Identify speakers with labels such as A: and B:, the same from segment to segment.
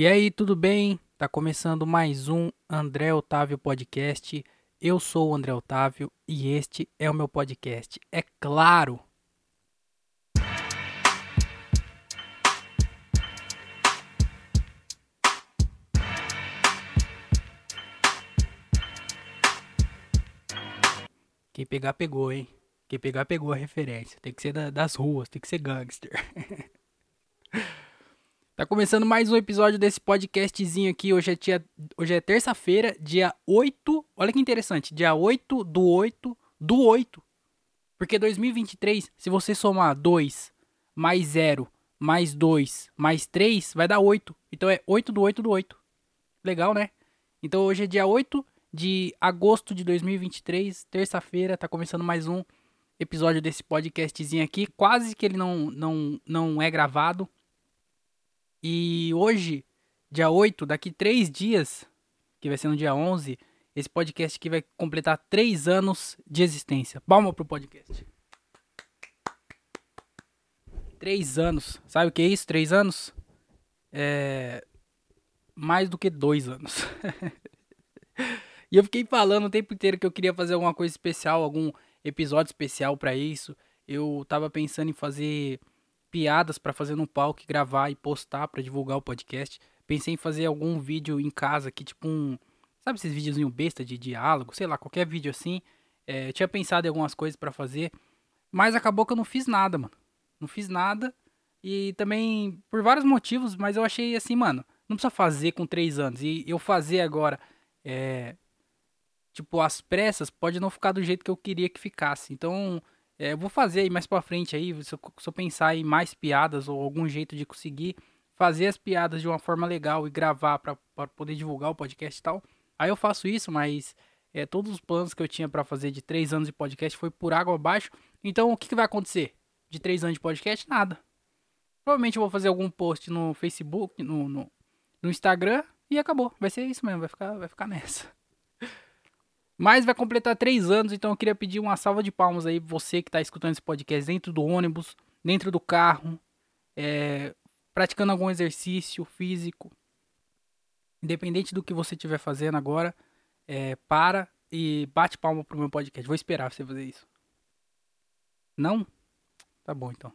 A: E aí, tudo bem? Tá começando mais um André Otávio Podcast. Eu sou o André Otávio e este é o meu podcast. É claro! Quem pegar, pegou, hein? Quem pegar, pegou a referência. Tem que ser da- das ruas, tem que ser gangster. Tá começando mais um episódio desse podcastzinho aqui. Hoje é, hoje é terça-feira, dia 8. Olha que interessante, dia 8 do 8 do 8. Porque 2023, se você somar 2 mais 0 mais 2 mais 3, vai dar 8. Então é 8 do 8 do 8. Legal, né? Então hoje é dia 8 de agosto de 2023, terça-feira, tá começando mais um episódio desse podcastzinho aqui. Quase que ele não, não, não é gravado. E hoje, dia 8, daqui 3 dias, que vai ser no dia 11, esse podcast aqui vai completar 3 anos de existência. Palma pro podcast. 3 anos. Sabe o que é isso? 3 anos? É. Mais do que 2 anos. e eu fiquei falando o tempo inteiro que eu queria fazer alguma coisa especial, algum episódio especial pra isso. Eu tava pensando em fazer piadas pra fazer no palco, gravar e postar pra divulgar o podcast. Pensei em fazer algum vídeo em casa que tipo um, sabe esses videozinho besta de diálogo, sei lá, qualquer vídeo assim. É, tinha pensado em algumas coisas pra fazer, mas acabou que eu não fiz nada, mano. Não fiz nada e também por vários motivos, mas eu achei assim, mano, não precisa fazer com três anos e eu fazer agora, é, tipo às pressas, pode não ficar do jeito que eu queria que ficasse. Então é, vou fazer aí mais pra frente aí, se eu, se eu pensar em mais piadas ou algum jeito de conseguir fazer as piadas de uma forma legal e gravar pra poder divulgar o podcast e tal. Aí eu faço isso, mas é, todos os planos que eu tinha pra fazer de três anos de podcast foi por água abaixo. Então o que, que vai acontecer de três anos de podcast? Nada. Provavelmente eu vou fazer algum post no Facebook, no, no, no Instagram e acabou. Vai ser isso mesmo, vai ficar, vai ficar nessa. Mas vai completar três anos, então eu queria pedir uma salva de palmas aí, você que está escutando esse podcast dentro do ônibus, dentro do carro, é, praticando algum exercício físico. Independente do que você estiver fazendo agora, é, para e bate palma pro meu podcast. Vou esperar você fazer isso. Não? Tá bom então.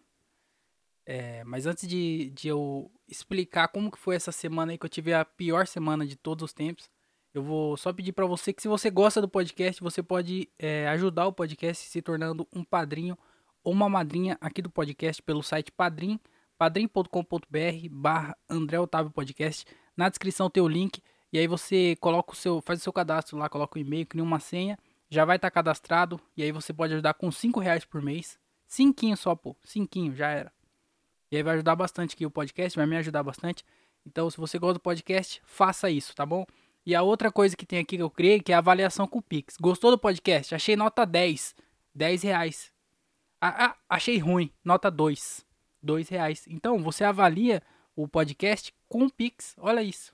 A: É, mas antes de, de eu explicar como que foi essa semana aí, que eu tive a pior semana de todos os tempos, eu vou só pedir pra você que se você gosta do podcast, você pode é, ajudar o podcast se tornando um padrinho ou uma madrinha aqui do podcast pelo site padrim, padrim.com.br barra André Otávio Podcast. Na descrição tem o link e aí você coloca o seu, faz o seu cadastro lá, coloca o e-mail, cria uma senha, já vai estar cadastrado e aí você pode ajudar com 5 reais por mês. Cinquinho só, pô. Cinquinho, já era. E aí vai ajudar bastante aqui o podcast, vai me ajudar bastante. Então, se você gosta do podcast, faça isso, tá bom? E a outra coisa que tem aqui que eu criei, que é a avaliação com o Pix. Gostou do podcast? Achei nota 10. 10 reais. Ah, ah, achei ruim. Nota 2. 2 reais. Então, você avalia o podcast com o Pix. Olha isso.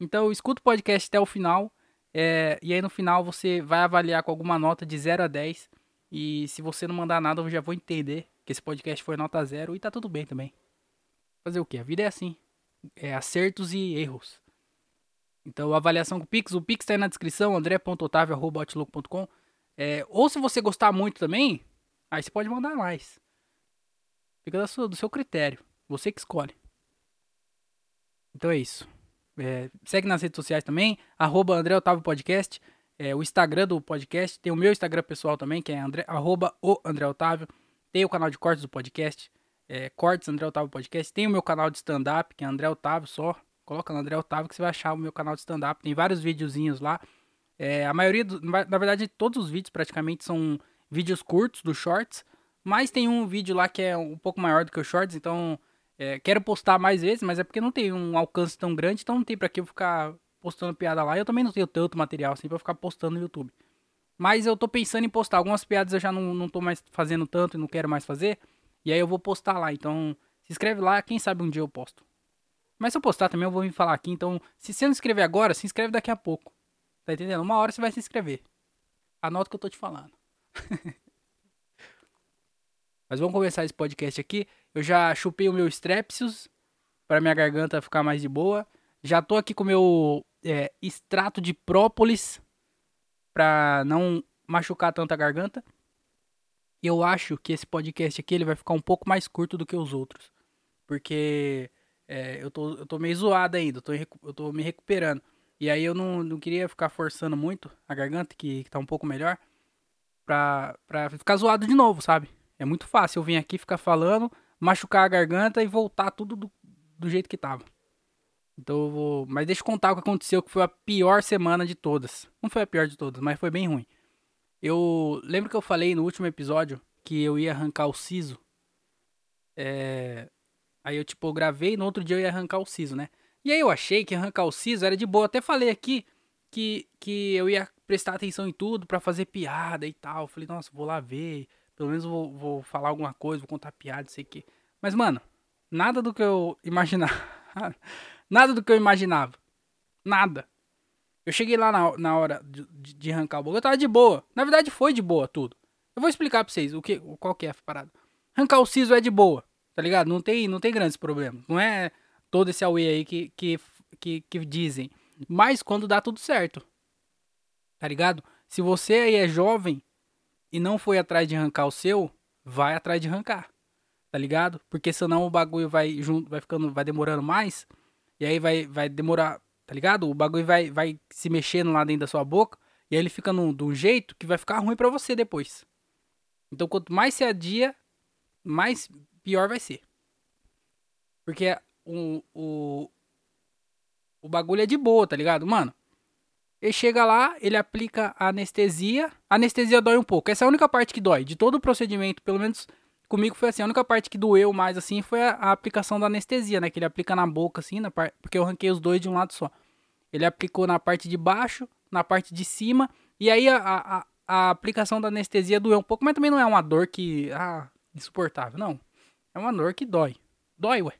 A: Então, escuta o podcast até o final. é, e aí, no final, você vai avaliar com alguma nota de 0 a 10. E se você não mandar nada, eu já vou entender que esse podcast foi nota 0. E tá tudo bem também. Fazer o quê? A vida é assim. É acertos e erros. Então, avaliação com o Pix. O Pix tá aí na descrição, andré.otavio.outlook.com. É, ou se você gostar muito também, aí você pode mandar mais. Fica sua- do seu critério. Você que escolhe. Então é isso. É, segue nas redes sociais também, arroba André Otávio Podcast. É, o Instagram do podcast. Tem o meu Instagram pessoal também, que é André, arroba o André Otávio. Tem o canal de cortes do podcast. É, cortes André Otávio Podcast. Tem o meu canal de stand-up, que é André Otávio só. Coloca no André Otávio que você vai achar o meu canal de stand-up. Tem vários videozinhos lá. É, a maioria, do- na verdade, todos os vídeos praticamente são vídeos curtos do Shorts. Mas tem um vídeo lá que é um pouco maior do que o Shorts, então é, quero postar mais vezes, mas é porque não tem um alcance tão grande, então não tem pra que eu ficar postando piada lá. Eu também não tenho tanto material assim pra ficar postando no YouTube. Mas eu tô pensando em postar. Algumas piadas eu já não, não tô mais fazendo tanto e não quero mais fazer. E aí eu vou postar lá. Então, se inscreve lá, quem sabe um dia eu posto. Mas se eu postar também, eu vou vir falar aqui. Então, se você não inscrever agora, se inscreve daqui a pouco. Tá entendendo? Uma hora você vai se inscrever. Anota o que eu tô te falando. Mas vamos começar esse podcast aqui. Eu já chupei o meu Strepsils pra minha garganta ficar mais de boa. Já tô aqui com meu é, extrato de própolis pra não machucar tanto a garganta. Eu acho que esse podcast aqui ele vai ficar um pouco mais curto do que os outros. Porque é, eu, tô, eu tô meio zoado ainda, eu tô, eu tô me recuperando. E aí eu não, não queria ficar forçando muito a garganta, que, que tá um pouco melhor, pra, pra ficar zoado de novo, sabe? É muito fácil eu vir aqui ficar falando, machucar a garganta e voltar tudo do, do jeito que tava. Então eu vou. Mas deixa eu contar o que aconteceu, que foi a pior semana de todas. Não foi a pior de todas, mas foi bem ruim. Eu lembro que eu falei no último episódio que eu ia arrancar o siso. É... Aí eu, tipo, gravei e no outro dia eu ia arrancar o siso, né? E aí eu achei que arrancar o siso era de boa. Até falei aqui que, que eu ia prestar atenção em tudo para fazer piada e tal. Falei, nossa, vou lá ver. Pelo menos vou, vou falar alguma coisa, vou contar piada, sei o quê. Mas, mano, nada do que eu imaginava. nada do que eu imaginava. Nada. Eu cheguei lá na, na hora de, de, arrancar o bagulho, eu tava de boa. Na verdade, foi de boa tudo. Eu vou explicar pra vocês o que, qual que é a parada. Arrancar o siso é de boa, tá ligado? Não tem, não tem grandes problemas. Não é todo esse away aí que, que, que, que dizem. Mas quando dá tudo certo. Tá ligado? Se você aí é jovem e não foi atrás de arrancar o seu, vai atrás de arrancar. Tá ligado? Porque senão o bagulho vai junto, vai ficando, vai demorando mais. E aí vai, vai demorar, tá ligado? O bagulho vai, vai se mexendo lá dentro da sua boca. E aí ele fica num, de um jeito que vai ficar ruim para você depois. Então quanto mais se adia, mais pior vai ser. Porque o, o, o bagulho é de boa, tá ligado? Mano, ele chega lá, ele aplica a anestesia. A anestesia dói um pouco. Essa é a única parte que dói. De todo o procedimento, pelo menos comigo foi assim. A única parte que doeu mais, assim, foi a, a aplicação da anestesia, né? Que ele aplica na boca, assim, na porque eu ranquei os dois de um lado só. Ele aplicou na parte de baixo, na parte de cima. E aí a, a, a aplicação da anestesia doeu um pouco, mas também não é uma dor que. Ah, insuportável. Não. É uma dor que dói. Dói, ué.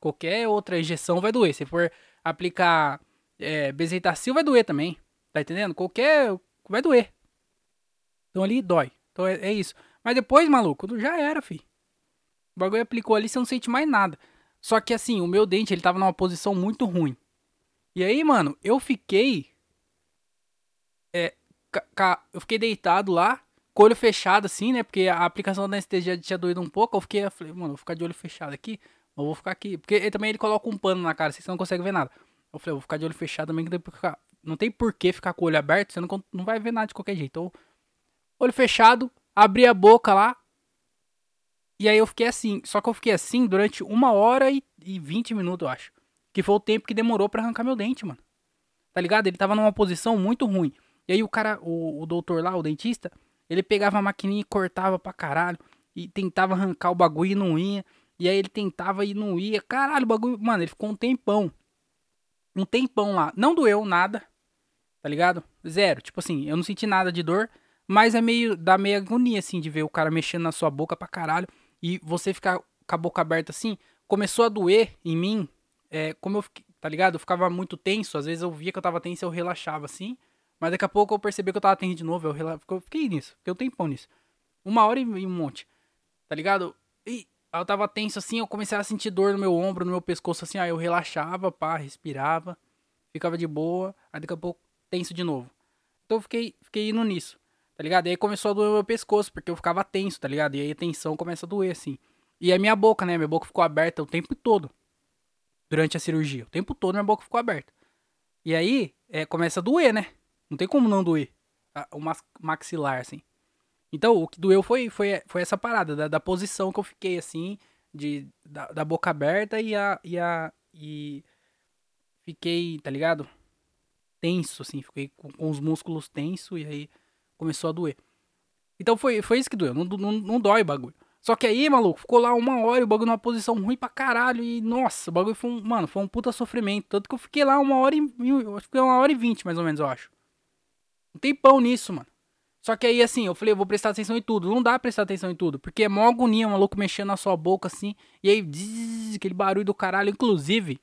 A: Qualquer outra injeção vai doer. Se for aplicar é, bezetacil, vai doer também. Tá entendendo? Qualquer. Vai doer. Então ali dói. Então é, é isso. Mas depois, maluco, já era, fi. O bagulho aplicou ali, você não sente mais nada. Só que assim, o meu dente, ele tava numa posição muito ruim. E aí, mano, eu fiquei. É. Eu fiquei deitado lá, com o olho fechado, assim, né? Porque a aplicação da anestesia tinha doído um pouco. Eu fiquei, eu falei, mano, vou ficar de olho fechado aqui. Eu vou ficar aqui. Porque ele, também ele coloca um pano na cara, assim, você não consegue ver nada. Eu falei, eu vou ficar de olho fechado também, que depois ficar não tem por que ficar com o olho aberto, você não, não vai ver nada de qualquer jeito. Então, olho fechado, abri a boca lá. E aí eu fiquei assim. Só que eu fiquei assim durante uma hora e, e 20 minutos, eu acho. Que foi o tempo que demorou para arrancar meu dente, mano. Tá ligado? Ele tava numa posição muito ruim. E aí o cara, o, o doutor lá, o dentista, ele pegava a maquininha e cortava pra caralho. E tentava arrancar o bagulho e não ia. E aí ele tentava e não ia. Caralho, o bagulho. Mano, ele ficou um tempão. Um tempão lá. Não doeu nada tá ligado? Zero. Tipo assim, eu não senti nada de dor, mas é meio. dá meio agonia, assim, de ver o cara mexendo na sua boca pra caralho e você ficar com a boca aberta assim. Começou a doer em mim, é, como eu fiquei, tá ligado? Eu ficava muito tenso, às vezes eu via que eu tava tenso eu relaxava assim, mas daqui a pouco eu percebi que eu tava tenso de novo, eu, eu fiquei nisso, fiquei um tempão nisso. Uma hora e um monte, tá ligado? E eu tava tenso assim, eu comecei a sentir dor no meu ombro, no meu pescoço, assim, aí eu relaxava, pá, respirava, ficava de boa, aí daqui a pouco tenso de novo. Então eu fiquei, fiquei indo nisso, tá ligado? E aí começou a doer meu pescoço, porque eu ficava tenso, tá ligado? E aí a tensão começa a doer, assim. E a minha boca, né? Minha boca ficou aberta o tempo todo. Durante a cirurgia. O tempo todo minha boca ficou aberta. E aí, é, começa a doer, né? Não tem como não doer. O maxilar, assim. Então, o que doeu foi, foi, foi essa parada, da, da posição que eu fiquei, assim, de, da, da boca aberta e a, e a. E fiquei, tá ligado? tenso, assim, fiquei com, com os músculos tensos e aí começou a doer. Então foi, foi isso que doeu, não, não, não dói o bagulho. Só que aí, maluco, ficou lá uma hora e o bagulho numa posição ruim pra caralho. E, nossa, o bagulho foi um, mano, foi um puta sofrimento. Tanto que eu fiquei lá uma hora e. Eu fiquei uma hora e vinte, mais ou menos, eu acho. Um tempão nisso, mano. Só que aí, assim, eu falei, eu vou prestar atenção em tudo. Não dá pra prestar atenção em tudo. Porque é mó agonia, o maluco mexendo na sua boca, assim. E aí, zzz, aquele barulho do caralho. Inclusive,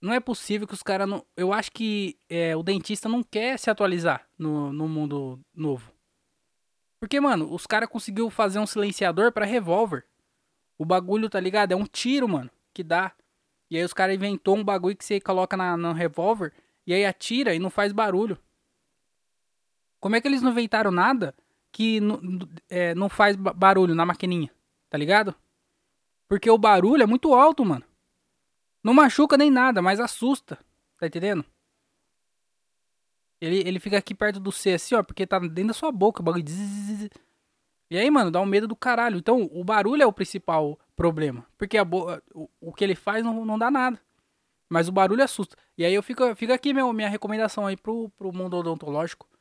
A: não é possível que os caras não. Eu acho que é, o dentista não quer se atualizar no, no mundo novo. Porque, mano, os caras conseguiu fazer um silenciador para revólver. O bagulho, tá ligado? É um tiro, mano, que dá. E aí os caras inventou um bagulho que você coloca na, no revólver e aí atira e não faz barulho. Como é que eles não inventaram nada que é, não faz barulho na maquininha? Tá ligado? Porque o barulho é muito alto, mano. Não machuca nem nada, mas assusta. Tá entendendo? Ele, ele fica aqui perto do C assim, ó, porque tá dentro da sua boca o bagulho. E aí, mano, dá um medo do caralho. Então, o barulho é o principal problema. Porque a o, o que ele faz não, não dá nada. Mas o barulho assusta. E aí eu fico, fica aqui meu, minha recomendação aí pro, pro mundo odontológico.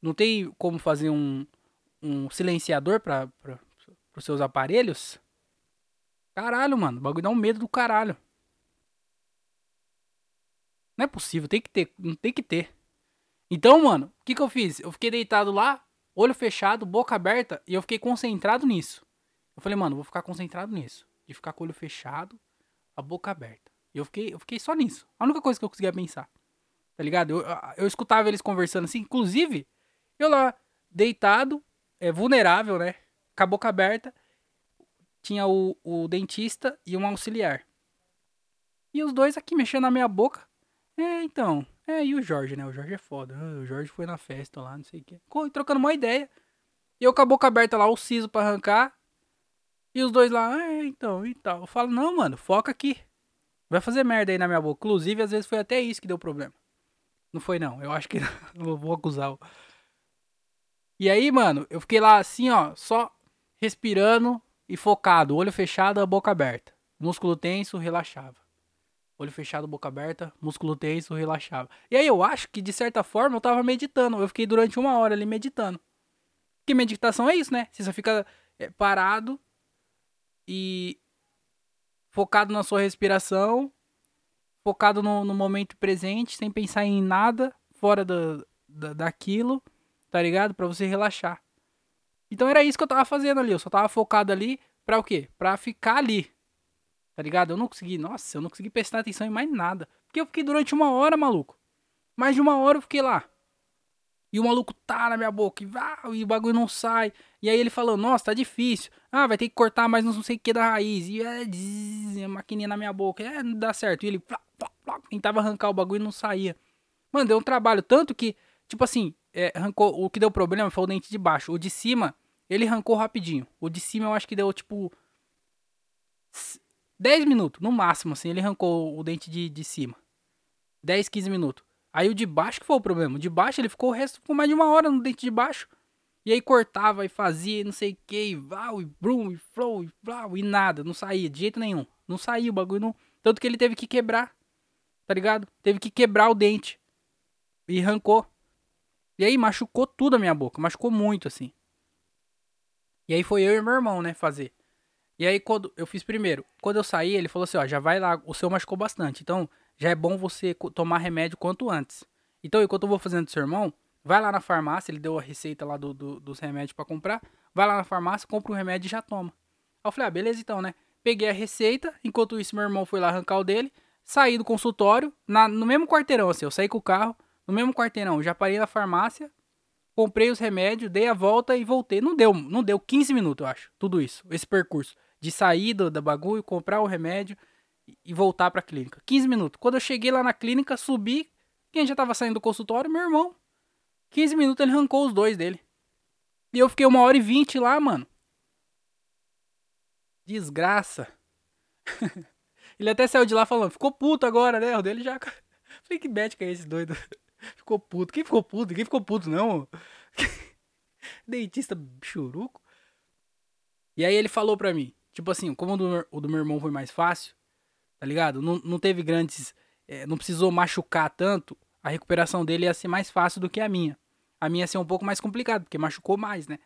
A: Não tem como fazer um, um silenciador para os seus aparelhos? Caralho, mano. O bagulho dá um medo do caralho. Não é possível, tem que ter, não tem que ter. Então, mano, o que que eu fiz? Eu fiquei deitado lá, olho fechado, boca aberta, e eu fiquei concentrado nisso. Eu falei, mano, vou ficar concentrado nisso. De ficar com o olho fechado, a boca aberta. E eu fiquei, eu fiquei só nisso. A única coisa que eu conseguia pensar. Tá ligado? Eu, eu escutava eles conversando assim. Inclusive, eu lá, deitado, é, vulnerável, né? Com a boca aberta. Tinha o, o dentista e um auxiliar. E os dois aqui mexendo na minha boca. É, então. É, e o Jorge, né? O Jorge é foda. Ah, o Jorge foi na festa lá, não sei o quê. Trocando uma ideia. E eu com a boca aberta lá, o siso pra arrancar. E os dois lá, é, então, e tal. Eu falo, não, mano, foca aqui. Vai fazer merda aí na minha boca. Inclusive, às vezes foi até isso que deu problema. Não foi, não. Eu acho que não vou acusar. E aí, mano, eu fiquei lá assim, ó, só respirando e focado. Olho fechado, boca aberta. Músculo tenso, relaxava. Olho fechado, boca aberta, músculo tenso, relaxava. E aí eu acho que, de certa forma, eu tava meditando. Eu fiquei durante uma hora ali meditando. Que meditação é isso, né? Você só fica é, parado e focado na sua respiração, focado no, no momento presente, sem pensar em nada fora da, daquilo, tá ligado? Pra você relaxar. Então era isso que eu tava fazendo ali. Eu só tava focado ali pra o quê? Pra ficar ali. Tá ligado? Eu não consegui, nossa, eu não consegui prestar atenção em mais nada. Porque eu fiquei durante uma hora, maluco. Mais de uma hora eu fiquei lá. E o maluco tá na minha boca, e, e o bagulho não sai. E aí ele falou, nossa, tá difícil. Ah, vai ter que cortar mais não sei o que da raiz. E é, a maquininha na minha boca. É, não dá certo. E ele plá, plá, plá, tentava arrancar o bagulho e não saía. Mano, deu um trabalho. Tanto que, tipo assim, é, arrancou. O que deu problema foi o dente de baixo. O de cima, ele arrancou rapidinho. O de cima eu acho que deu, tipo. 10 minutos, no máximo, assim. Ele arrancou o dente de, de cima. 10, 15 minutos. Aí o de baixo que foi o problema. O de baixo ele ficou o resto ficou mais de uma hora no dente de baixo. E aí cortava e fazia, e não sei o que, e val, e brum, e flow, e blau, e nada, não saía de jeito nenhum. Não saía o bagulho, não. Tanto que ele teve que quebrar, tá ligado? Teve que quebrar o dente. E arrancou. E aí machucou tudo a minha boca, machucou muito assim. E aí foi eu e meu irmão, né, fazer. E aí quando eu fiz primeiro, quando eu saí, ele falou assim, ó, já vai lá, o seu machucou bastante. Então, já é bom você tomar remédio quanto antes. Então, enquanto eu vou fazendo do seu irmão, vai lá na farmácia, ele deu a receita lá do, do dos remédios para comprar. Vai lá na farmácia, compra o remédio e já toma. Aí eu falei, ah, beleza então, né? Peguei a receita, enquanto isso meu irmão foi lá arrancar o dele, saí do consultório, na, no mesmo quarteirão, assim, eu saí com o carro, no mesmo quarteirão, já parei na farmácia, comprei os remédios, dei a volta e voltei. Não deu, não deu 15 minutos, eu acho, tudo isso, esse percurso. De sair do, da bagulho, comprar o remédio e voltar pra clínica. 15 minutos. Quando eu cheguei lá na clínica, subi. Quem já tava saindo do consultório? Meu irmão. 15 minutos ele arrancou os dois dele. E eu fiquei uma hora e vinte lá, mano. Desgraça. ele até saiu de lá falando, ficou puto agora, né? O dele já. Falei, que bet que é esse doido? Ficou puto. Quem ficou puto? Quem ficou puto, não? Dentista churuco. E aí ele falou pra mim, tipo assim, como o do, o do meu irmão foi mais fácil, tá ligado? Não, não teve grandes. É, não precisou machucar tanto. A recuperação dele ia ser mais fácil do que a minha. A minha ia ser um pouco mais complicada, porque machucou mais, né?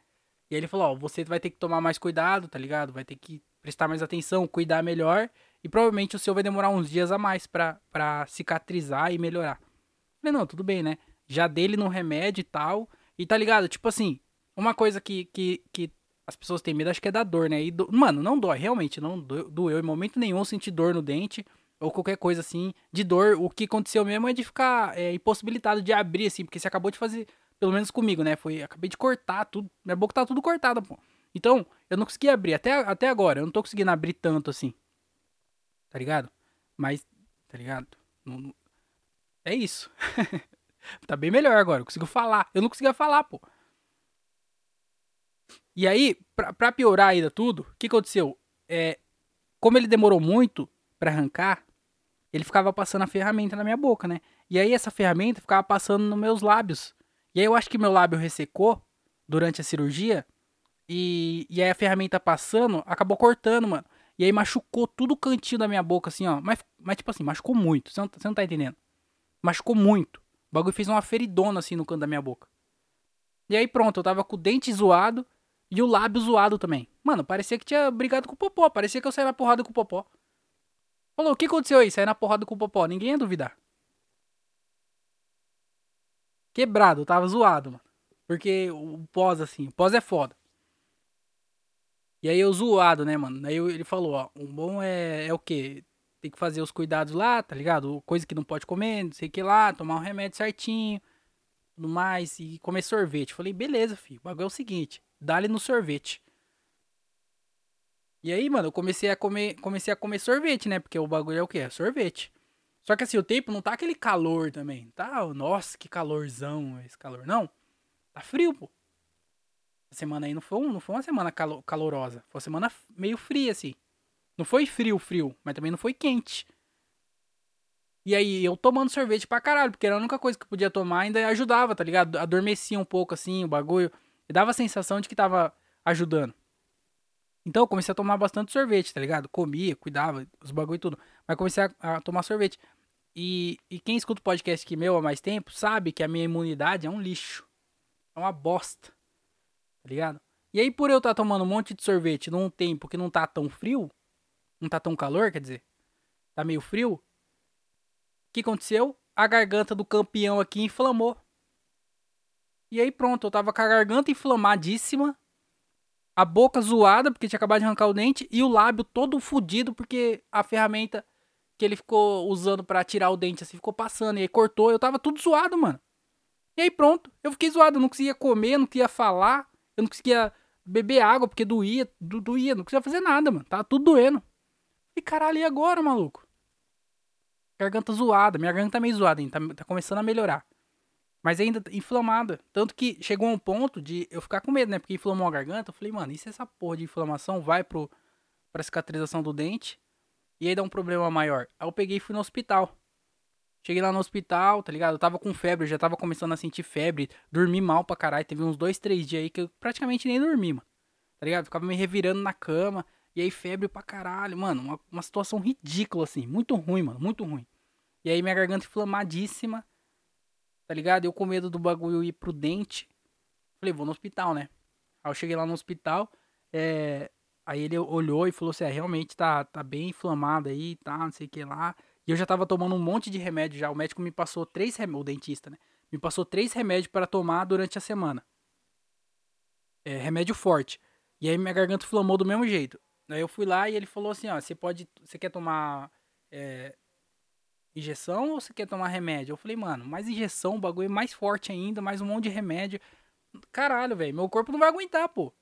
A: E aí ele falou: Ó, você vai ter que tomar mais cuidado, tá ligado? Vai ter que prestar mais atenção, cuidar melhor. E provavelmente o seu vai demorar uns dias a mais pra, pra cicatrizar e melhorar. Falei: Não, tudo bem, né? Já dele no remédio e tal. E tá ligado? Tipo assim, uma coisa que, que, que as pessoas têm medo, acho que é da dor, né? E do... Mano, não dói, realmente, não doeu em momento nenhum sentir dor no dente ou qualquer coisa assim de dor. O que aconteceu mesmo é de ficar é, impossibilitado de abrir, assim, porque você acabou de fazer, pelo menos comigo, né? Foi, acabei de cortar tudo, minha boca tá tudo cortada, pô. Então, eu não consegui abrir, até, até agora, eu não tô conseguindo abrir tanto assim, tá ligado? Mas tá ligado? Não, é isso. tá bem melhor agora, eu consigo falar. Eu não conseguia falar, pô. E aí, pra, pra piorar ainda tudo, o que aconteceu? É, como ele demorou muito para arrancar, ele ficava passando a ferramenta na minha boca, né? E aí essa ferramenta ficava passando nos meus lábios. E aí eu acho que meu lábio ressecou durante a cirurgia. E, e aí a ferramenta passando acabou cortando, mano. E aí machucou tudo o cantinho da minha boca, assim, ó. Mas, mas tipo assim, machucou muito. Você não, você não tá entendendo? Machucou muito. O bagulho fez uma feridona, assim, no canto da minha boca. E aí pronto, eu tava com o dente zoado e o lábio zoado também. Mano, parecia que tinha brigado com o Popó. Parecia que eu saí na porrada com o Popó. Falou, o que aconteceu aí? Saí na porrada com o Popó. Ninguém ia duvidar. Quebrado, tava zoado, mano. Porque o pós, assim, o pós é foda. E aí eu zoado, né, mano? Aí ele falou, ó, um bom é, é o quê? Tem que fazer os cuidados lá, tá ligado? Coisa que não pode comer, não sei o que lá, tomar um remédio certinho, tudo mais, e comer sorvete. Falei, beleza, filho. O bagulho é o seguinte, dá-lhe no sorvete. E aí, mano, eu comecei a comer, comecei a comer sorvete, né? Porque o bagulho é o quê? É sorvete. Só que assim, o tempo não tá aquele calor também. Tá, nossa, que calorzão esse calor. Não. Tá frio, pô. A semana aí não foi, não foi uma semana calo, calorosa. Foi uma semana meio fria, assim. Não foi frio, frio, mas também não foi quente. E aí, eu tomando sorvete pra caralho, porque era a única coisa que eu podia tomar, ainda ajudava, tá ligado? Adormecia um pouco assim, o bagulho. E dava a sensação de que tava ajudando. Então eu comecei a tomar bastante sorvete, tá ligado? Comia, cuidava, os bagulho e tudo. Mas comecei a, a, tomar sorvete. E, e quem escuta o podcast aqui meu há mais tempo sabe que a minha imunidade é um lixo. É uma bosta. Tá ligado? E aí, por eu estar tá tomando um monte de sorvete num tempo que não tá tão frio, não tá tão calor, quer dizer, tá meio frio, o que aconteceu? A garganta do campeão aqui inflamou. E aí pronto, eu tava com a garganta inflamadíssima a boca zoada, porque tinha acabado de arrancar o dente, e o lábio todo fudido, porque a ferramenta que ele ficou usando para tirar o dente, assim, ficou passando, e aí cortou, eu tava tudo zoado, mano. E aí pronto, eu fiquei zoado, eu não conseguia comer, não conseguia falar, eu não conseguia beber água, porque doía, do, doía, não conseguia fazer nada, mano, tava tudo doendo. E caralho, e agora, maluco? Garganta zoada, minha garganta tá meio zoada ainda, tá, tá começando a melhorar. Mas ainda inflamada. Tanto que chegou a um ponto de eu ficar com medo, né? Porque inflamou a garganta. Eu falei, mano, e se essa porra de inflamação vai pro, pra cicatrização do dente? E aí dá um problema maior. Aí eu peguei e fui no hospital. Cheguei lá no hospital, tá ligado? Eu tava com febre, já tava começando a sentir febre. Dormi mal pra caralho. Teve uns dois, três dias aí que eu praticamente nem dormi, mano. Tá ligado? Ficava me revirando na cama. E aí febre pra caralho, mano. Uma, uma situação ridícula, assim. Muito ruim, mano. Muito ruim. E aí minha garganta inflamadíssima tá ligado? Eu com medo do bagulho ir pro dente. Falei, vou no hospital, né? Aí eu cheguei lá no hospital, é... aí ele olhou e falou assim, é, realmente tá, tá bem inflamado aí, tá, não sei o que lá. E eu já tava tomando um monte de remédio já. O médico me passou três remédios, o dentista, né? Me passou três remédios para tomar durante a semana. É, remédio forte. E aí minha garganta inflamou do mesmo jeito. Eu fui lá e ele falou assim, ó, você pode, você quer tomar é, injeção ou você quer tomar remédio? Eu falei, mano, mais injeção, o bagulho é mais forte ainda, mais um monte de remédio. Caralho, velho, meu corpo não vai aguentar, pô.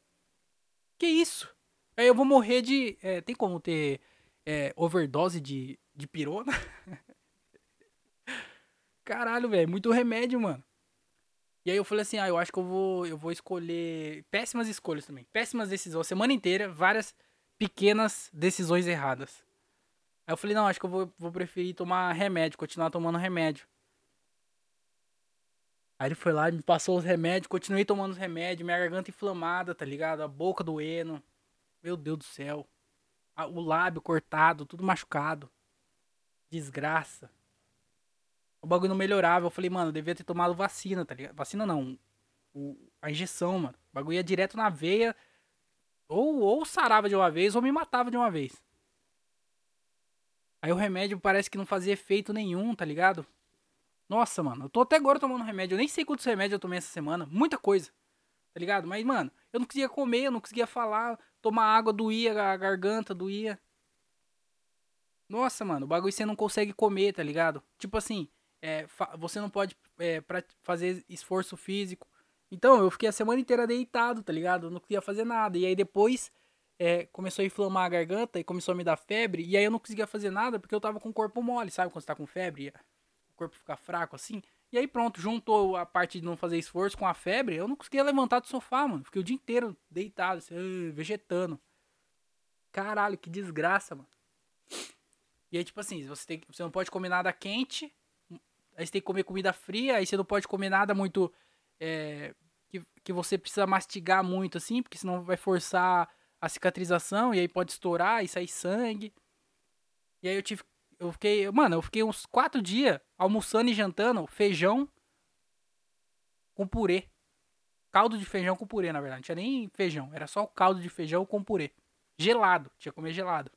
A: Que isso? Aí eu vou morrer de. É, tem como ter é, overdose de, de pirona? Caralho, velho, muito remédio, mano. E aí eu falei assim, ah, eu acho que eu vou, eu vou escolher péssimas escolhas também. Péssimas decisões, semana inteira, várias pequenas decisões erradas. Aí eu falei, não, acho que eu vou, vou preferir tomar remédio, continuar tomando remédio. Aí ele foi lá e me passou os remédios, continuei tomando os remédios, minha garganta inflamada, tá ligado? A boca doendo. Meu Deus do céu. O lábio cortado, tudo machucado. Desgraça. O bagulho não melhorava. Eu falei, mano, eu devia ter tomado vacina, tá ligado? Vacina não. O, a injeção, mano. O bagulho ia direto na veia. Ou, ou sarava de uma vez, ou me matava de uma vez. Aí o remédio parece que não fazia efeito nenhum, tá ligado? Nossa, mano, eu tô até agora tomando remédio. Eu nem sei quantos remédios eu tomei essa semana. Muita coisa. Tá ligado? Mas, mano, eu não conseguia comer, eu não conseguia falar. Tomar água doía, a garganta doía. Nossa, mano, o bagulho você não consegue comer, tá ligado? Tipo assim, é, você não pode é, fazer esforço físico. Então, eu fiquei a semana inteira deitado, tá ligado? Eu não queria fazer nada. E aí depois é, começou a inflamar a garganta e começou a me dar febre. E aí eu não conseguia fazer nada porque eu tava com o corpo mole, sabe? Quando você tá com febre, o corpo fica fraco assim. E aí pronto, juntou a parte de não fazer esforço com a febre. Eu não conseguia levantar do sofá, mano. Fiquei o dia inteiro deitado, assim, vegetando. Caralho, que desgraça, mano. E aí, tipo assim, você, tem, você não pode comer nada quente. Aí você tem que comer comida fria. Aí você não pode comer nada muito. É, que, que você precisa mastigar muito, assim, porque senão vai forçar a cicatrização. E aí pode estourar e sair sangue. E aí eu tive. Eu fiquei. Mano, eu fiquei uns quatro dias almoçando e jantando feijão com purê. Caldo de feijão com purê, na verdade. Não tinha nem feijão. Era só o caldo de feijão com purê. Gelado. Tinha que comer gelado.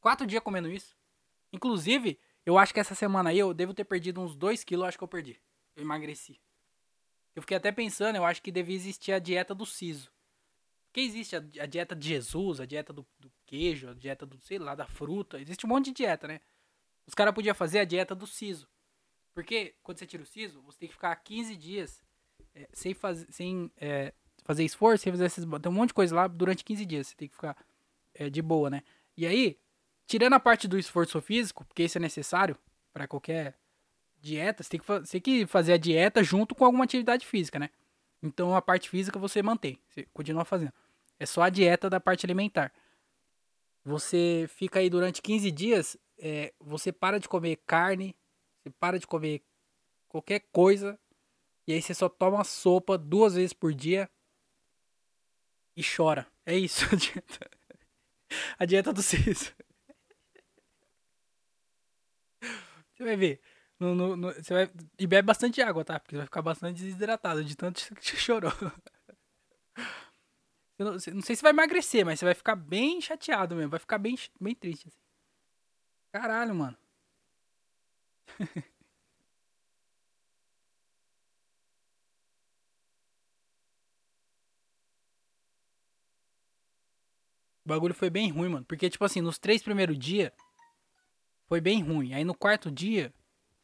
A: Quatro dias comendo isso. Inclusive, eu acho que essa semana aí eu devo ter perdido uns 2 quilos. Acho que eu perdi. Eu emagreci. Eu fiquei até pensando, eu acho que devia existir a dieta do siso. Porque existe a, a dieta de Jesus, a dieta do, do, queijo, a dieta do, sei lá, da fruta. Existe um monte de dieta, né? Os caras podiam fazer a dieta do siso. Porque quando você tira o siso, você tem que ficar 15 dias é, sem, faz, sem é, fazer esforço, sem fazer esses. Tem um monte de coisa lá durante 15 dias. Você tem que ficar é, de boa, né? E aí, tirando a parte do esforço físico, porque isso é necessário para qualquer dieta, você tem, que, você tem que fazer a dieta junto com alguma atividade física, né? Então a parte física você mantém, você continua fazendo. É só a dieta da parte alimentar. Você fica aí durante 15 dias, é, você para de comer carne, você para de comer qualquer coisa, e aí você só toma sopa duas vezes por dia e chora. É isso a dieta. A dieta do Ciso. Você vai ver. No, no, no, você vai, e bebe bastante água, tá? Porque você vai ficar bastante desidratado de tanto que chorou. Eu não, não, sei se vai emagrecer, mas você vai ficar bem chateado mesmo. Vai ficar bem, bem triste. Assim. Caralho, mano. o bagulho foi bem ruim, mano. Porque, tipo assim, nos três primeiros dias foi bem ruim. Aí no quarto dia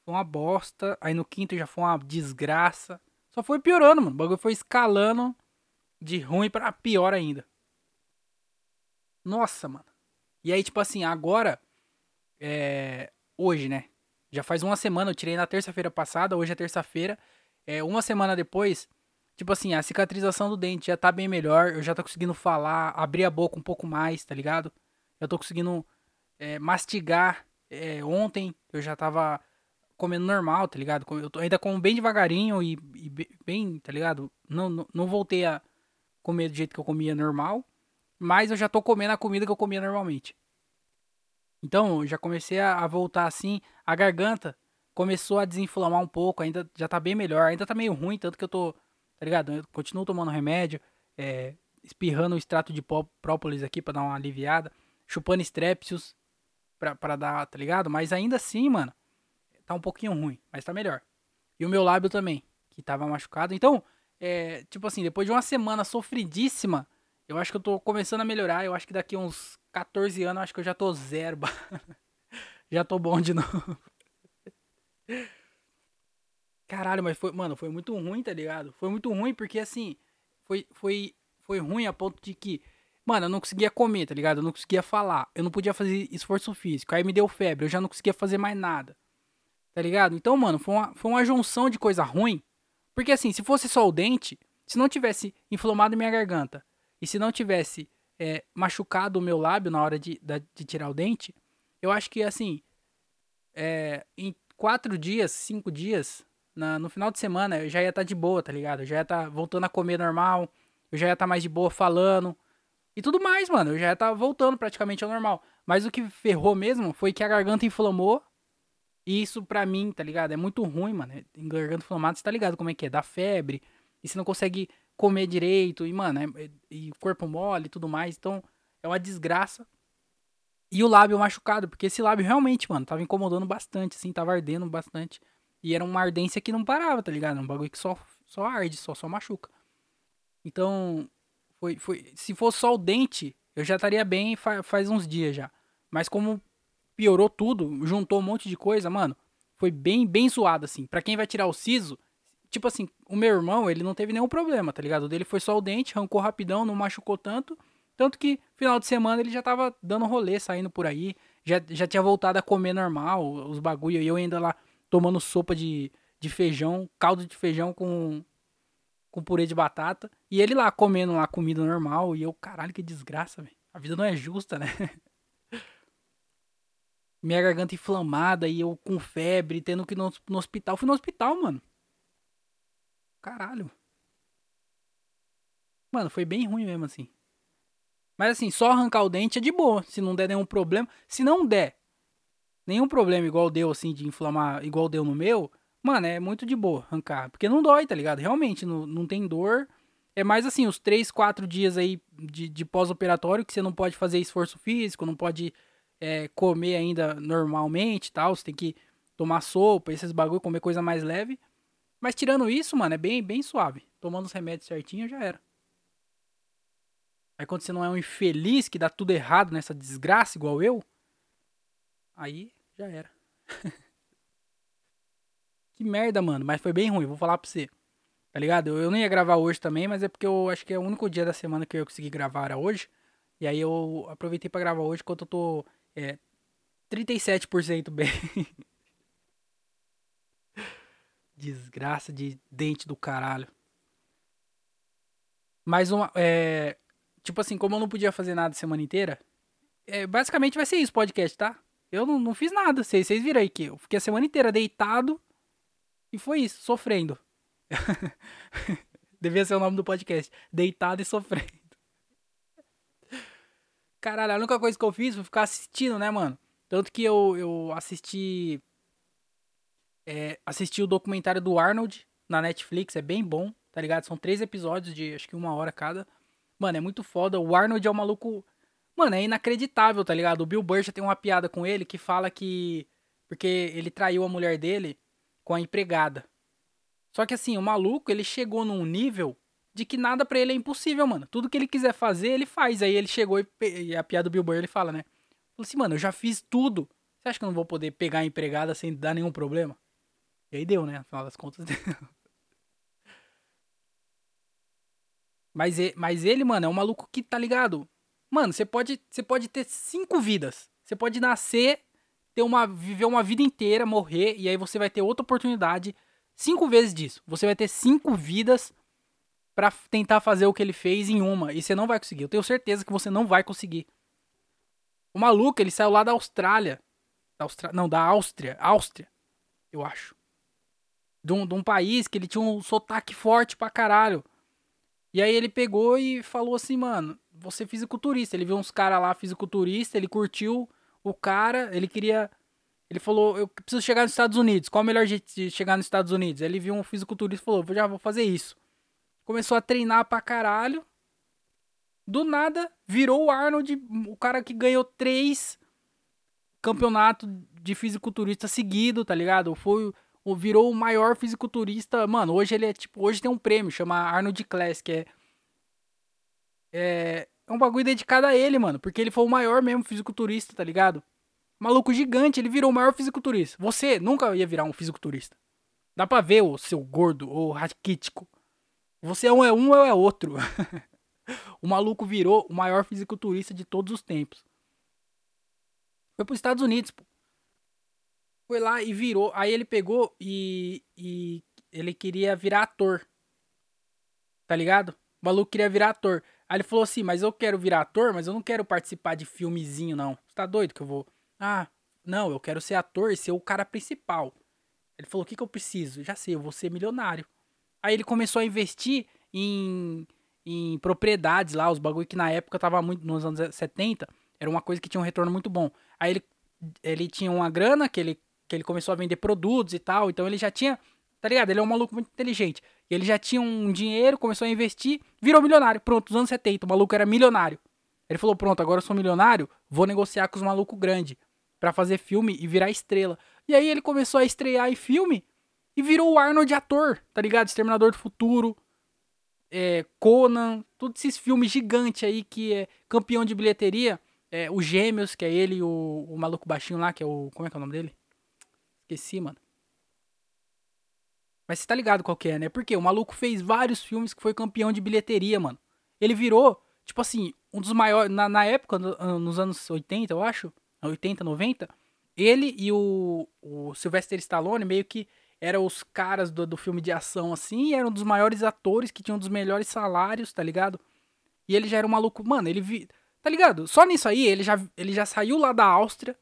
A: foi uma bosta. Aí no quinto já foi uma desgraça. Só foi piorando, mano. O bagulho foi escalando de ruim para pior ainda. Nossa, mano. E aí, tipo assim, agora. É. Hoje, né? Já faz uma semana, eu tirei na terça-feira passada, hoje é terça-feira. É, uma semana depois, tipo assim, a cicatrização do dente já tá bem melhor. Eu já tô conseguindo falar, abrir a boca um pouco mais, tá ligado? Já tô conseguindo é, mastigar. É, ontem eu já tava comendo normal, tá ligado? Eu tô, ainda como bem devagarinho e, e, bem, tá ligado? Não, não, não, voltei a comer do jeito que eu comia normal, mas eu já tô comendo a comida que eu comia normalmente. Então, já comecei a, a voltar assim, a garganta começou a desinflamar um pouco, ainda já tá bem melhor, ainda tá meio ruim, tanto que eu tô, tá ligado? Eu continuo tomando remédio, é, espirrando o extrato de própolis aqui para dar uma aliviada, chupando strepsius pra, pra dar, tá ligado? Mas ainda assim, mano, tá um pouquinho ruim, mas tá melhor. E o meu lábio também, que tava machucado. Então, é, tipo assim, depois de uma semana sofridíssima, eu acho que eu tô começando a melhorar. Eu acho que daqui uns 14 anos, eu acho que eu já tô zero. já tô bom de novo. Caralho, mas foi, mano, foi muito ruim, tá ligado? Foi muito ruim porque assim, foi foi foi ruim a ponto de que, mano, eu não conseguia comer, tá ligado? Eu não conseguia falar, eu não podia fazer esforço físico. Aí me deu febre, eu já não conseguia fazer mais nada. Tá ligado? Então, mano, foi uma, foi uma junção de coisa ruim. Porque assim, se fosse só o dente, se não tivesse inflamado minha garganta e se não tivesse é, machucado o meu lábio na hora de, de tirar o dente, eu acho que assim, é, em quatro dias, cinco dias, na, no final de semana, eu já ia estar tá de boa, tá ligado? Eu já ia estar tá voltando a comer normal, eu já ia estar tá mais de boa falando e tudo mais, mano. Eu já ia estar tá voltando praticamente ao normal. Mas o que ferrou mesmo foi que a garganta inflamou e isso pra mim, tá ligado? É muito ruim, mano. Em garganta você tá ligado como é que é? Dá febre. E você não consegue comer direito. E, mano, é, é, e corpo mole e tudo mais. Então, é uma desgraça. E o lábio machucado, porque esse lábio realmente, mano, tava incomodando bastante, assim, tava ardendo bastante. E era uma ardência que não parava, tá ligado? Um bagulho que só, só arde, só, só machuca. Então, foi, foi. Se fosse só o dente, eu já estaria bem faz uns dias já. Mas como piorou tudo, juntou um monte de coisa, mano. Foi bem, bem zoado, assim. Pra quem vai tirar o siso, tipo assim, o meu irmão, ele não teve nenhum problema, tá ligado? O dele foi só o dente, arrancou rapidão, não machucou tanto. Tanto que final de semana ele já tava dando rolê, saindo por aí. Já, já tinha voltado a comer normal, os bagulho. E eu ainda lá tomando sopa de, de feijão, caldo de feijão com, com purê de batata. E ele lá comendo lá comida normal. E eu, caralho, que desgraça, velho. A vida não é justa, né? Minha garganta inflamada e eu com febre, tendo que ir no, no hospital. Fui no hospital, mano. Caralho. Mano, foi bem ruim mesmo assim. Mas assim, só arrancar o dente é de boa, se não der nenhum problema. Se não der nenhum problema igual deu assim de inflamar, igual deu no meu, mano, é muito de boa arrancar, porque não dói, tá ligado? Realmente não, não tem dor. É mais assim, os 3, 4 dias aí de, de pós-operatório que você não pode fazer esforço físico, não pode é, comer ainda normalmente tal, você tem que tomar sopa, esses bagulho, comer coisa mais leve. Mas tirando isso, mano, é bem, bem suave. Tomando os remédios certinho já era. Aí quando você não é um infeliz que dá tudo errado nessa desgraça, igual eu, aí já era. que merda, mano. Mas foi bem ruim, vou falar pra você. Tá ligado? Eu, eu não ia gravar hoje também, mas é porque eu acho que é o único dia da semana que eu consegui gravar era hoje. E aí eu aproveitei para gravar hoje enquanto eu tô é, 37% bem. Desgraça de dente do caralho. Mais uma. É, tipo assim, como eu não podia fazer nada a semana inteira, é, basicamente vai ser isso podcast, tá? Eu não, não fiz nada, vocês, vocês viram aí que eu fiquei a semana inteira deitado e foi isso, sofrendo. Devia ser o nome do podcast. Deitado e sofrendo. Caralho, a única coisa que eu fiz foi ficar assistindo, né, mano? Tanto que eu, eu assisti. É, assisti o documentário do Arnold na Netflix, é bem bom, tá ligado? São três episódios de acho que uma hora cada. Mano, é muito foda. O Arnold é um maluco. Mano, é inacreditável, tá ligado? O Bill Burr já tem uma piada com ele que fala que. Porque ele traiu a mulher dele com a empregada. Só que assim, o maluco, ele chegou num nível de que nada para ele é impossível, mano. Tudo que ele quiser fazer, ele faz. Aí ele chegou e, e a piada do Bill Burr, ele fala, né? Falou assim, mano, eu já fiz tudo. Você acha que eu não vou poder pegar a empregada sem dar nenhum problema? E aí deu, né? Afinal das contas, deu. Mas, mas ele, mano, é um maluco que, tá ligado? Mano, você pode, você pode ter cinco vidas. Você pode nascer, ter uma, viver uma vida inteira, morrer, e aí você vai ter outra oportunidade. Cinco vezes disso. Você vai ter cinco vidas para tentar fazer o que ele fez em uma. E você não vai conseguir. Eu tenho certeza que você não vai conseguir. O maluco, ele saiu lá da Austrália. Da Austra... Não, da Áustria. Áustria, eu acho. De um, de um país que ele tinha um sotaque forte pra caralho. E aí ele pegou e falou assim, mano, você é fisiculturista. Ele viu uns caras lá, fisiculturista, ele curtiu o cara, ele queria. Ele falou, eu preciso chegar nos Estados Unidos. Qual o melhor jeito de chegar nos Estados Unidos? Ele viu um fisiculturista e falou, já vou fazer isso. Começou a treinar pra caralho. Do nada, virou o Arnold, o cara que ganhou três campeonatos de fisiculturista seguido, tá ligado? Foi virou o maior fisiculturista. Mano, hoje ele é tipo. Hoje tem um prêmio, chama Arnold Class, que é. É, é um bagulho dedicado a ele, mano. Porque ele foi o maior mesmo fisiculturista, tá ligado? Maluco gigante, ele virou o maior fisiculturista. Você nunca ia virar um fisiculturista. Dá pra ver o seu gordo ou raquítico. Você é um é um ou é outro. o maluco virou o maior fisiculturista de todos os tempos. Foi pros Estados Unidos, pô. Foi lá e virou. Aí ele pegou e, e ele queria virar ator. Tá ligado? O maluco queria virar ator. Aí ele falou assim: Mas eu quero virar ator, mas eu não quero participar de filmezinho, não. Você tá doido que eu vou. Ah, não, eu quero ser ator e ser o cara principal. Ele falou: O que, que eu preciso? Já sei, eu vou ser milionário. Aí ele começou a investir em, em propriedades lá, os bagulho que na época tava muito. Nos anos 70, era uma coisa que tinha um retorno muito bom. Aí ele, ele tinha uma grana que ele que ele começou a vender produtos e tal. Então ele já tinha, tá ligado? Ele é um maluco muito inteligente. Ele já tinha um dinheiro, começou a investir, virou milionário. Pronto, nos anos 70, o maluco era milionário. Ele falou: pronto, agora eu sou milionário, vou negociar com os malucos grandes para fazer filme e virar estrela. E aí ele começou a estrear em filme e virou o Arnold ator, tá ligado? Exterminador do Futuro, é, Conan, todos esses filmes gigantes aí que é campeão de bilheteria. É, o Gêmeos, que é ele e o, o maluco baixinho lá, que é o. Como é que é o nome dele? Esqueci, mano. Mas você tá ligado qual que é, né? Porque o maluco fez vários filmes que foi campeão de bilheteria, mano. Ele virou, tipo assim, um dos maiores. Na, na época, no, nos anos 80, eu acho. 80, 90. Ele e o, o Sylvester Stallone meio que eram os caras do, do filme de ação, assim. eram dos maiores atores que tinham dos melhores salários, tá ligado? E ele já era um maluco. Mano, ele vi. Tá ligado? Só nisso aí, ele já, ele já saiu lá da Áustria.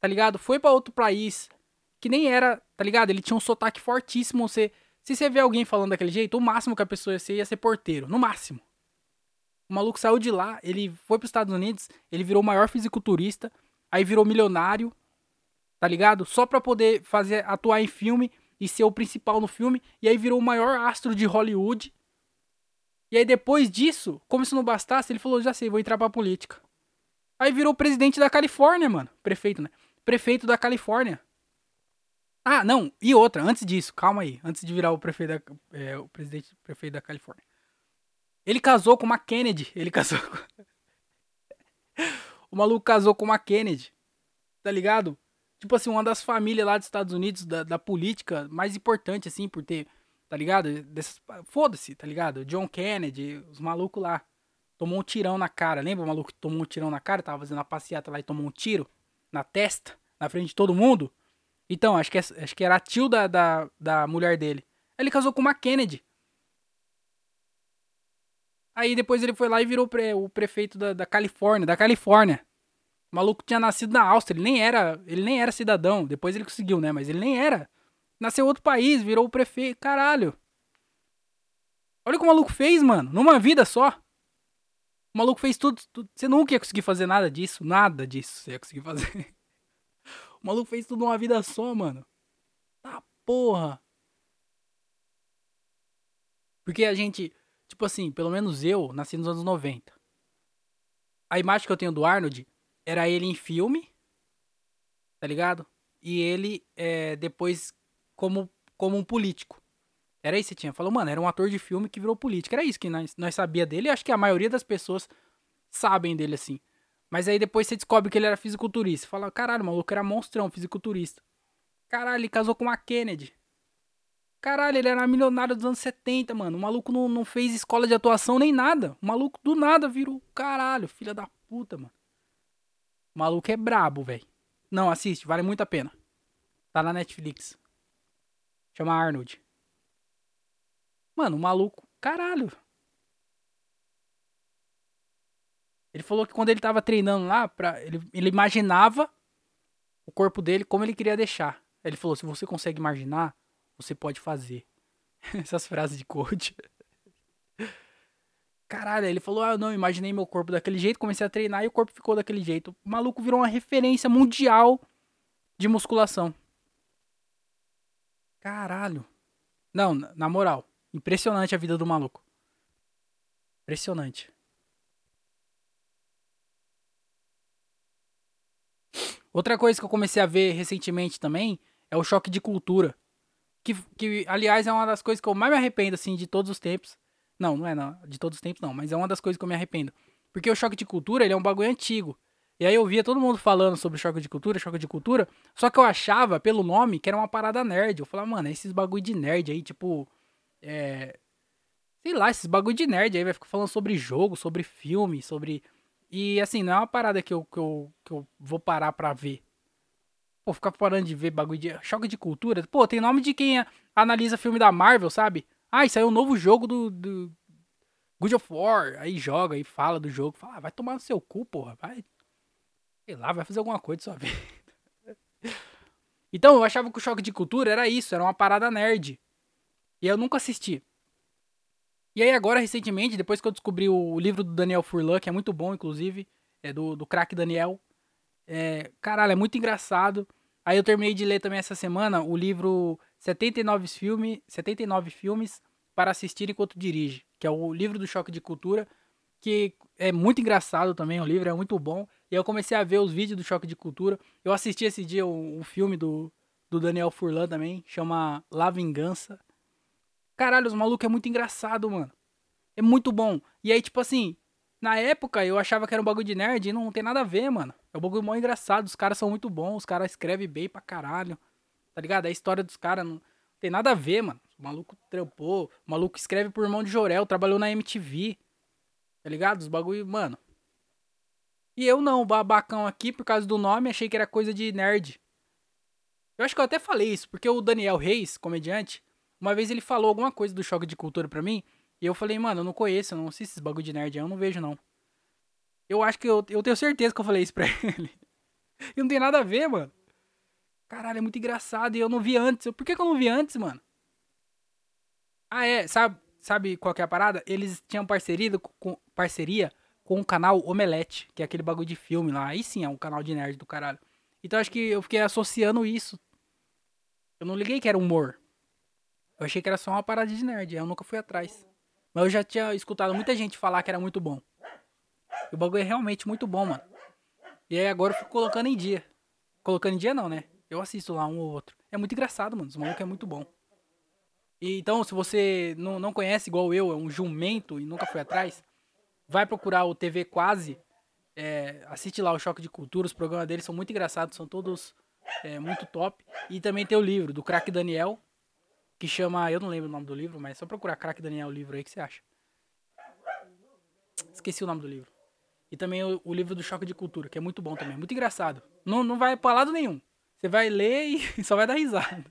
A: Tá ligado? Foi para outro país. Que nem era, tá ligado? Ele tinha um sotaque fortíssimo. Você, se você vê alguém falando daquele jeito, o máximo que a pessoa ia ser ia ser porteiro. No máximo. O maluco saiu de lá, ele foi pros Estados Unidos, ele virou o maior fisiculturista, aí virou milionário, tá ligado? Só pra poder fazer, atuar em filme e ser o principal no filme, e aí virou o maior astro de Hollywood. E aí depois disso, como se não bastasse, ele falou, já sei, vou entrar pra política. Aí virou presidente da Califórnia, mano. Prefeito, né? Prefeito da Califórnia. Ah, não, e outra, antes disso, calma aí, antes de virar o prefeito da, é, o presidente prefeito da Califórnia. Ele casou com uma Kennedy. Ele casou com... O maluco casou com uma Kennedy. Tá ligado? Tipo assim, uma das famílias lá dos Estados Unidos, da, da política mais importante, assim, por ter. Tá ligado? Foda-se, tá ligado? John Kennedy, os malucos lá. Tomou um tirão na cara. Lembra o maluco que tomou um tirão na cara? Tava fazendo uma passeata lá e tomou um tiro na testa, na frente de todo mundo? Então, acho que, acho que era a tio da, da, da mulher dele. Ele casou com uma Kennedy. Aí depois ele foi lá e virou pre, o prefeito da, da Califórnia, da Califórnia. O maluco tinha nascido na Áustria, ele nem era, ele nem era cidadão. Depois ele conseguiu, né? Mas ele nem era. Nasceu outro país, virou o prefeito. Caralho. Olha o que o maluco fez, mano. Numa vida só. O maluco fez tudo, tudo. Você nunca ia conseguir fazer nada disso. Nada disso você ia conseguir fazer. o maluco fez tudo numa vida só, mano. Tá porra. Porque a gente. Tipo assim, pelo menos eu nasci nos anos 90. A imagem que eu tenho do Arnold era ele em filme, tá ligado? E ele é, depois como, como um político. Era isso que tinha. Falou, mano, era um ator de filme que virou político. Era isso que nós, nós sabia dele. E acho que a maioria das pessoas sabem dele assim. Mas aí depois você descobre que ele era fisiculturista. Fala, caralho, o maluco era monstrão, fisiculturista. Caralho, ele casou com a Kennedy. Caralho, ele era milionário dos anos 70, mano. O maluco não, não fez escola de atuação nem nada. O maluco do nada virou caralho, filha da puta, mano. O maluco é brabo, velho. Não, assiste, vale muito a pena. Tá na Netflix. Chama Arnold. Mano, o maluco, caralho. Ele falou que quando ele tava treinando lá, pra, ele, ele imaginava o corpo dele como ele queria deixar. Ele falou: se você consegue imaginar, você pode fazer. Essas frases de coach. Caralho, ele falou: Ah, eu não imaginei meu corpo daquele jeito, comecei a treinar e o corpo ficou daquele jeito. O maluco virou uma referência mundial de musculação. Caralho. Não, na moral, impressionante a vida do maluco. Impressionante. Outra coisa que eu comecei a ver recentemente também é o choque de cultura. Que, que, aliás, é uma das coisas que eu mais me arrependo, assim, de todos os tempos. Não, não é não, de todos os tempos, não. Mas é uma das coisas que eu me arrependo. Porque o choque de cultura, ele é um bagulho antigo. E aí eu via todo mundo falando sobre choque de cultura, choque de cultura. Só que eu achava, pelo nome, que era uma parada nerd. Eu falava, mano, esses bagulho de nerd aí, tipo. É. Sei lá, esses bagulho de nerd aí vai ficar falando sobre jogo, sobre filme, sobre. E assim, não é uma parada que eu, que eu, que eu vou parar pra ver. Pô, ficar parando de ver bagulho de choque de cultura. Pô, tem nome de quem analisa filme da Marvel, sabe? Ah, isso aí é um novo jogo do, do Good of War. Aí joga, aí fala do jogo. Fala, ah, vai tomar no seu cu, porra. Vai. Sei lá, vai fazer alguma coisa de sua vida. Então, eu achava que o choque de cultura era isso, era uma parada nerd. E eu nunca assisti. E aí agora, recentemente, depois que eu descobri o livro do Daniel Furlan, que é muito bom, inclusive, é do, do craque Daniel. É, caralho, é muito engraçado. Aí eu terminei de ler também essa semana o livro 79 filmes, 79 filmes para assistir enquanto dirige, que é o livro do choque de cultura, que é muito engraçado também, o livro é muito bom. E eu comecei a ver os vídeos do choque de cultura. Eu assisti esse dia um, um filme do, do Daniel Furlan também, chama La Vingança. Caralho, os malucos é muito engraçado, mano. É muito bom. E aí, tipo assim, na época eu achava que era um bagulho de nerd e não tem nada a ver, mano. É um bagulho mó engraçado. Os caras são muito bons, os caras escrevem bem pra caralho. Tá ligado? A história dos caras não tem nada a ver, mano. O maluco trampou. O maluco escreve por irmão de Jorel, trabalhou na MTV. Tá ligado? Os bagulho, mano. E eu não, o babacão aqui, por causa do nome, achei que era coisa de nerd. Eu acho que eu até falei isso, porque o Daniel Reis, comediante, uma vez ele falou alguma coisa do choque de cultura pra mim, e eu falei, mano, eu não conheço, eu não sei esses bagulho de nerd eu não vejo não. Eu acho que eu, eu tenho certeza que eu falei isso pra ele. e não tem nada a ver, mano. Caralho, é muito engraçado e eu não vi antes. Por que, que eu não vi antes, mano? Ah, é. Sabe, sabe qual que é a parada? Eles tinham parceria com, parceria com o canal Omelete, que é aquele bagulho de filme lá. Aí sim é um canal de nerd do caralho. Então acho que eu fiquei associando isso. Eu não liguei que era humor. Eu achei que era só uma parada de nerd. Eu nunca fui atrás. Mas eu já tinha escutado muita gente falar que era muito bom. E o bagulho é realmente muito bom, mano. E aí agora eu fico colocando em dia. Colocando em dia não, né? Eu assisto lá um ou outro. É muito engraçado, mano. Os malucos é muito bom. E, então, se você não, não conhece igual eu, é um jumento e nunca foi atrás, vai procurar o TV Quase. É, assiste lá o Choque de Cultura. Os programas deles são muito engraçados, são todos é, muito top. E também tem o livro do Crack Daniel, que chama. Eu não lembro o nome do livro, mas é só procurar Crack Daniel o livro aí que você acha. Esqueci o nome do livro. E também o, o, livro do Choque de Cultura, que é muito bom também. Muito engraçado. Não, não vai pra lado nenhum. Você vai ler e só vai dar risada.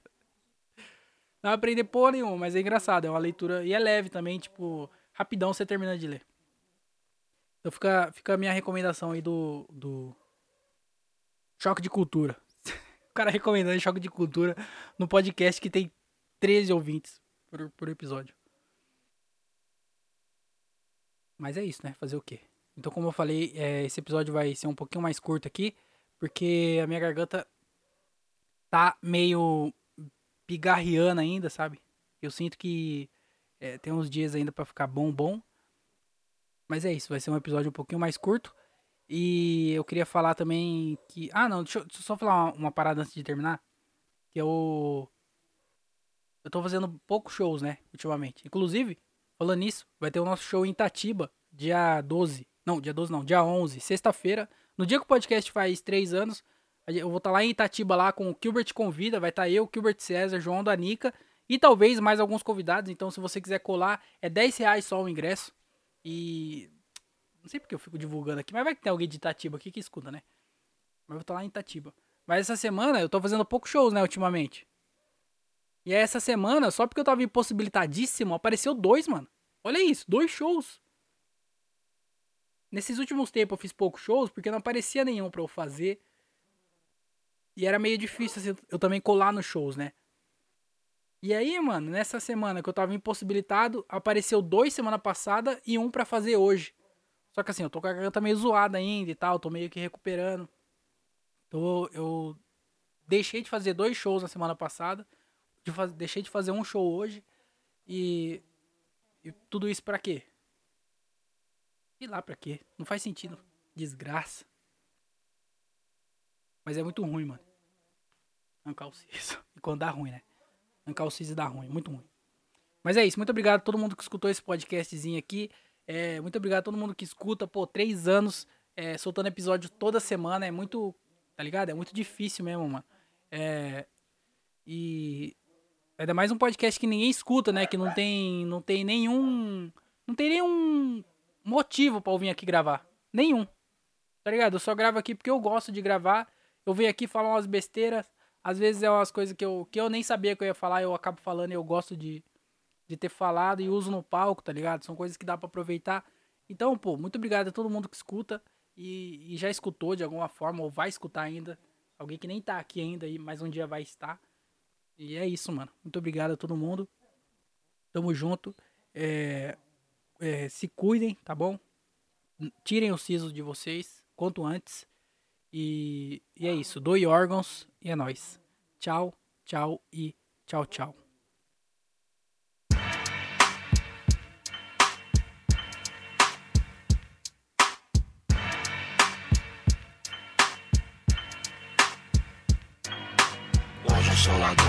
A: Não vai aprender porra nenhuma, mas é engraçado. É uma leitura. E é leve também, tipo, rapidão você termina de ler. Então fica, fica a minha recomendação aí do, do Choque de Cultura. o cara recomendando Choque de Cultura no podcast que tem 13 ouvintes por, por episódio. Mas é isso, né? Fazer o quê? Então, como eu falei, é, esse episódio vai ser um pouquinho mais curto aqui, porque a minha garganta tá meio pigarriana ainda, sabe? Eu sinto que é, tem uns dias ainda para ficar bom, bom. Mas é isso, vai ser um episódio um pouquinho mais curto. E eu queria falar também que. Ah, não, deixa eu, deixa eu só falar uma, uma, parada antes de terminar. Que eu. Eu tô fazendo poucos shows, né, ultimamente. Inclusive, falando nisso, vai ter o nosso show em Itatiba, dia 12. Não, dia 12 não, dia 11, sexta-feira. No dia que o podcast faz três anos, eu vou estar tá lá em Itatiba lá com o Gilbert Convida, vai estar tá eu, Gilbert César, João da Nica e talvez mais alguns convidados. Então, se você quiser colar, é 10 reais só o ingresso. E. Não sei porque eu fico divulgando aqui, mas vai que tem alguém de Itatiba aqui que escuta, né? Mas eu vou estar tá lá em Itatiba. Mas essa semana eu tô fazendo poucos shows, né, ultimamente. E essa semana, só porque eu tava impossibilitadíssimo, apareceu dois, mano. Olha isso, dois shows. Nesses últimos tempos eu fiz poucos shows porque não aparecia nenhum para eu fazer. E era meio difícil assim, eu também colar nos shows, né? E aí, mano, nessa semana que eu tava impossibilitado, apareceu dois semana passada e um para fazer hoje. Só que assim, eu tô com a garganta meio zoada ainda e tal, tô meio que recuperando. Então eu deixei de fazer dois shows na semana passada, de faz... deixei de fazer um show hoje e, e tudo isso para quê? E lá pra quê? Não faz sentido. Desgraça. Mas é muito ruim, mano. Ancar o siso. E quando dá ruim, né? Ancar o siso dá ruim. Muito ruim. Mas é isso. Muito obrigado a todo mundo que escutou esse podcastzinho aqui. É, muito obrigado a todo mundo que escuta. Pô, três anos é, soltando episódio toda semana. É muito. Tá ligado? É muito difícil mesmo, mano. É, e. Ainda mais um podcast que ninguém escuta, né? Que não tem, não tem nenhum. Não tem nenhum motivo para eu vir aqui gravar. Nenhum. Tá ligado? Eu só gravo aqui porque eu gosto de gravar. Eu venho aqui falar umas besteiras. Às vezes é umas coisas que eu, que eu nem sabia que eu ia falar, eu acabo falando e eu gosto de, de ter falado e uso no palco, tá ligado? São coisas que dá para aproveitar. Então, pô, muito obrigado a todo mundo que escuta e, e, já escutou de alguma forma ou vai escutar ainda. Alguém que nem tá aqui ainda, mas um dia vai estar. E é isso, mano. Muito obrigado a todo mundo. Tamo junto. É, é, se cuidem, tá bom? Tirem os sisos de vocês quanto antes. E, e é isso. Doe órgãos e é nóis. Tchau, tchau e tchau, tchau. Hoje eu sou ladrão.